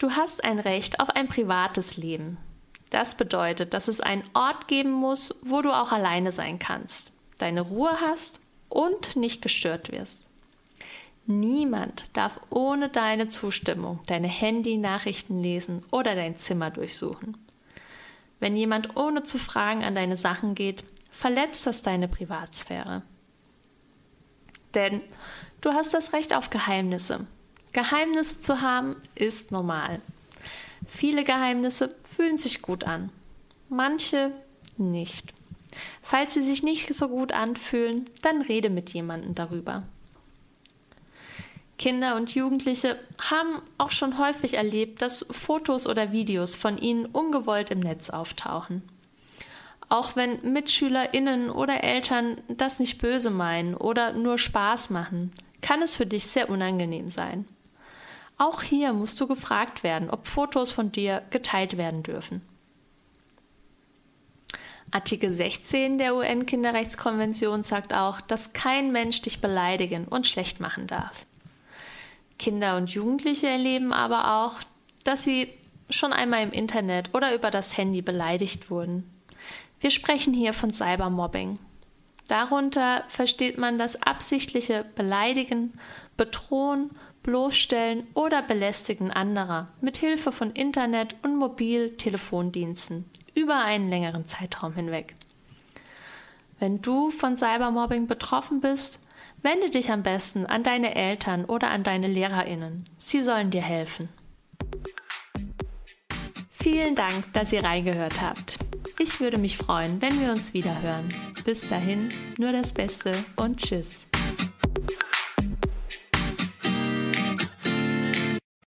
Du hast ein Recht auf ein privates Leben. Das bedeutet, dass es einen Ort geben muss, wo du auch alleine sein kannst, deine Ruhe hast und nicht gestört wirst. Niemand darf ohne deine Zustimmung deine Handy-Nachrichten lesen oder dein Zimmer durchsuchen. Wenn jemand ohne zu fragen an deine Sachen geht, verletzt das deine Privatsphäre. Denn du hast das Recht auf Geheimnisse Geheimnisse zu haben ist normal. Viele Geheimnisse fühlen sich gut an, manche nicht. Falls sie sich nicht so gut anfühlen, dann rede mit jemandem darüber. Kinder und Jugendliche haben auch schon häufig erlebt, dass Fotos oder Videos von ihnen ungewollt im Netz auftauchen. Auch wenn Mitschülerinnen oder Eltern das nicht böse meinen oder nur Spaß machen, kann es für dich sehr unangenehm sein. Auch hier musst du gefragt werden, ob Fotos von dir geteilt werden dürfen. Artikel 16 der UN-Kinderrechtskonvention sagt auch, dass kein Mensch dich beleidigen und schlecht machen darf. Kinder und Jugendliche erleben aber auch, dass sie schon einmal im Internet oder über das Handy beleidigt wurden. Wir sprechen hier von Cybermobbing. Darunter versteht man das absichtliche Beleidigen, Bedrohen bloßstellen oder belästigen anderer mit Hilfe von Internet und Mobiltelefondiensten über einen längeren Zeitraum hinweg. Wenn du von Cybermobbing betroffen bist, wende dich am besten an deine Eltern oder an deine Lehrerinnen. Sie sollen dir helfen. Vielen Dank, dass ihr reingehört habt. Ich würde mich freuen, wenn wir uns wieder hören. Bis dahin, nur das Beste und Tschüss.